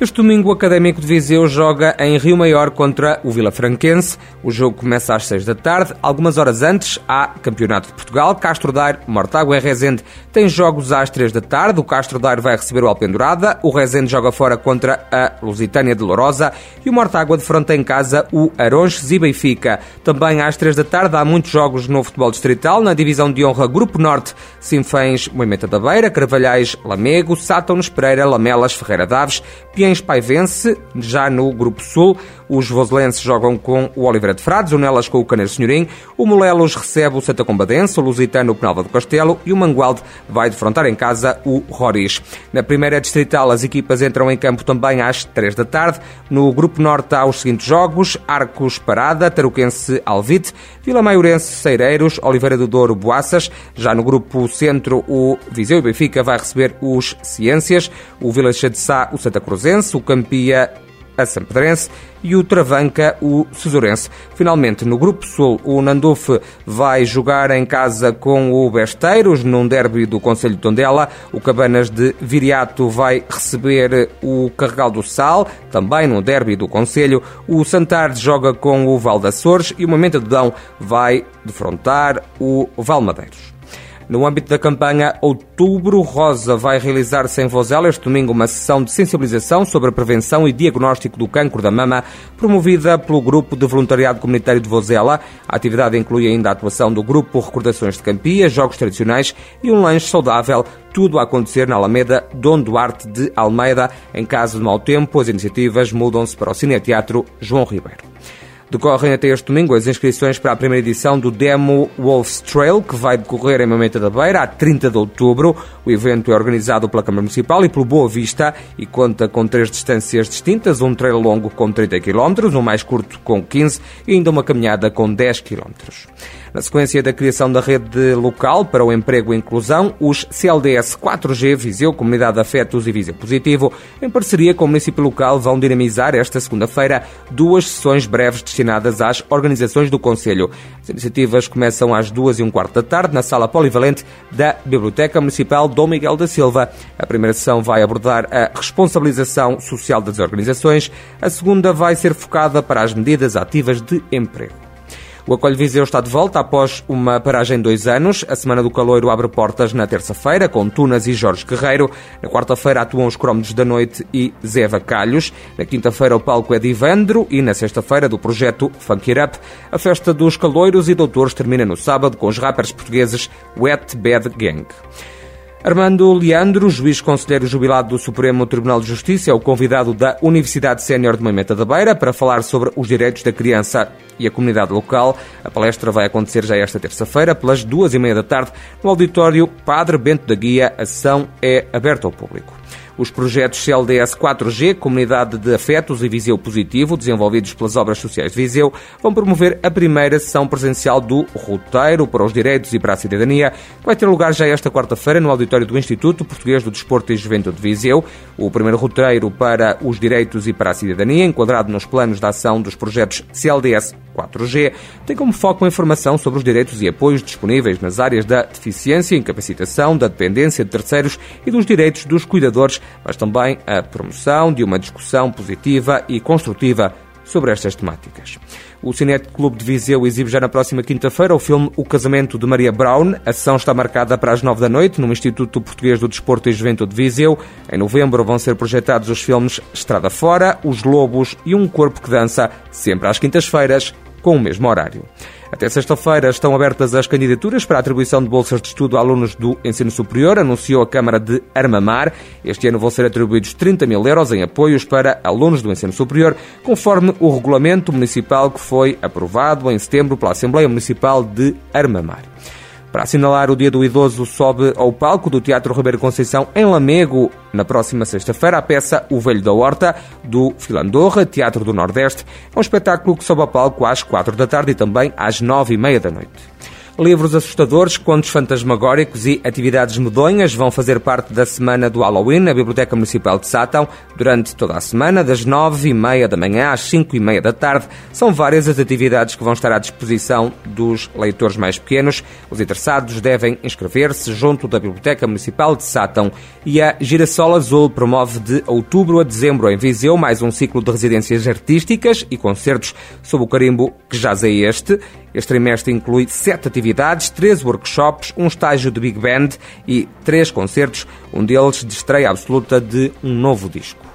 Este domingo o Académico de Viseu joga em Rio Maior contra o Vila Franquense. O jogo começa às 6 da tarde. Algumas horas antes há Campeonato de Portugal. Castro Daire, Mortágua e Rezende têm jogos às 3 da tarde. O Castro Daire vai receber o Alpendurada. O Rezende joga fora contra a Lusitânia de Lourosa. E o Mortágua defronta em casa o Aronches e Benfica. Também às 3 da tarde há muitos jogos no futebol distrital. Na divisão de honra Grupo Norte, Sinfãs, Moimenta da Beira, Carvalhais, Lamego, Sátonos, Pereira, Lamelas, Ferreira Daves, Piens Paivense, já no Grupo Sul. Os voselenses jogam com o Oliveira de Frades, o Nelas com o Caneiro Senhorim, o Molelos recebe o Santa Combadense, o Lusitano o Penalva do Castelo e o Mangualde vai defrontar em casa o Roriz. Na primeira distrital, as equipas entram em campo também às 3 da tarde. No Grupo Norte há os seguintes jogos: Arcos Parada, Taruquense Alvite, Vila Maiorense Ceireiros, Oliveira do Douro Boaças. Já no Grupo Centro, o Viseu e Benfica vai receber os Ciências, o Vila de Sá, o Santa Cruzense, o Campia a Sampedrense e o Travanca, o Cesurense. Finalmente, no Grupo Sul, o Nandufe vai jogar em casa com o Besteiros, num derby do Conselho de Tondela. O Cabanas de Viriato vai receber o Carregal do Sal, também no derby do Conselho. O Santardes joga com o Val Açores e o Momento de Dão vai defrontar o Valmadeiros. No âmbito da campanha Outubro Rosa vai realizar-se em Vozela este domingo uma sessão de sensibilização sobre a prevenção e diagnóstico do cancro da mama, promovida pelo Grupo de Voluntariado Comunitário de Vozela. A atividade inclui ainda a atuação do Grupo Recordações de Campia, jogos tradicionais e um lanche saudável, tudo a acontecer na Alameda Dom Duarte de Almeida. Em caso de mau tempo, as iniciativas mudam-se para o Cineteatro João Ribeiro. Decorrem até este domingo as inscrições para a primeira edição do Demo Wolves Trail, que vai decorrer em Mamenta da Beira, a 30 de outubro. O evento é organizado pela Câmara Municipal e pelo Boa Vista e conta com três distâncias distintas, um trail longo com 30 km, um mais curto com 15 e ainda uma caminhada com 10 km. Na sequência da criação da rede local para o emprego e inclusão, os CLDS 4G Viseu, Comunidade Afetos e Viseu Positivo, em parceria com o município local, vão dinamizar esta segunda-feira duas sessões breves destinadas às organizações do Conselho. As iniciativas começam às duas e um quarto da tarde na sala polivalente da Biblioteca Municipal Dom Miguel da Silva. A primeira sessão vai abordar a responsabilização social das organizações, a segunda vai ser focada para as medidas ativas de emprego. O Acolho Viseu está de volta após uma paragem de dois anos. A Semana do Caloiro abre portas na terça-feira, com Tunas e Jorge Guerreiro. Na quarta-feira atuam os Cromos da Noite e Zé Vacalhos. Na quinta-feira o palco é de Ivandro e na sexta-feira do projeto Funk It Up. A festa dos Caloiros e Doutores termina no sábado com os rappers portugueses Wet Bad Gang. Armando Leandro, juiz conselheiro jubilado do Supremo Tribunal de Justiça, é o convidado da Universidade Sénior de Moimenta da Beira para falar sobre os direitos da criança e a comunidade local. A palestra vai acontecer já esta terça-feira, pelas duas e meia da tarde, no auditório Padre Bento da Guia. A sessão é aberta ao público. Os projetos CLDS 4G, Comunidade de Afetos e Viseu Positivo, desenvolvidos pelas Obras Sociais de Viseu, vão promover a primeira sessão presencial do Roteiro para os Direitos e para a Cidadania, que vai ter lugar já esta quarta-feira no auditório do Instituto Português do Desporto e Juventude de Viseu. O primeiro roteiro para os direitos e para a cidadania, enquadrado nos planos de ação dos projetos CLDS 4G, tem como foco a informação sobre os direitos e apoios disponíveis nas áreas da deficiência, incapacitação, da dependência de terceiros e dos direitos dos cuidadores, mas também a promoção de uma discussão positiva e construtiva sobre estas temáticas. O Cinete Clube de Viseu exibe já na próxima quinta-feira o filme O Casamento de Maria Brown. A sessão está marcada para as nove da noite no Instituto Português do Desporto e Juventude de Viseu. Em novembro vão ser projetados os filmes Estrada Fora, Os Lobos e Um Corpo que Dança, sempre às quintas-feiras, com o mesmo horário. Até sexta-feira estão abertas as candidaturas para a atribuição de bolsas de estudo a alunos do ensino superior, anunciou a Câmara de Armamar. Este ano vão ser atribuídos 30 mil euros em apoios para alunos do ensino superior, conforme o regulamento municipal que foi aprovado em setembro pela Assembleia Municipal de Armamar. Para assinalar o Dia do Idoso, sobe ao palco do Teatro Ribeiro Conceição, em Lamego, na próxima sexta-feira, a peça O Velho da Horta, do Filandorra, Teatro do Nordeste. É um espetáculo que sobe ao palco às quatro da tarde e também às nove e meia da noite. Livros assustadores, contos fantasmagóricos e atividades medonhas vão fazer parte da semana do Halloween na Biblioteca Municipal de Sátão. Durante toda a semana, das nove e meia da manhã às cinco e meia da tarde, são várias as atividades que vão estar à disposição dos leitores mais pequenos. Os interessados devem inscrever-se junto da Biblioteca Municipal de Sátão. E a Girassol Azul promove de outubro a dezembro em Viseu mais um ciclo de residências artísticas e concertos sob o carimbo que jaz é este. Este trimestre inclui sete atividades, três workshops, um estágio de Big Band e três concertos, um deles de estreia absoluta de um novo disco.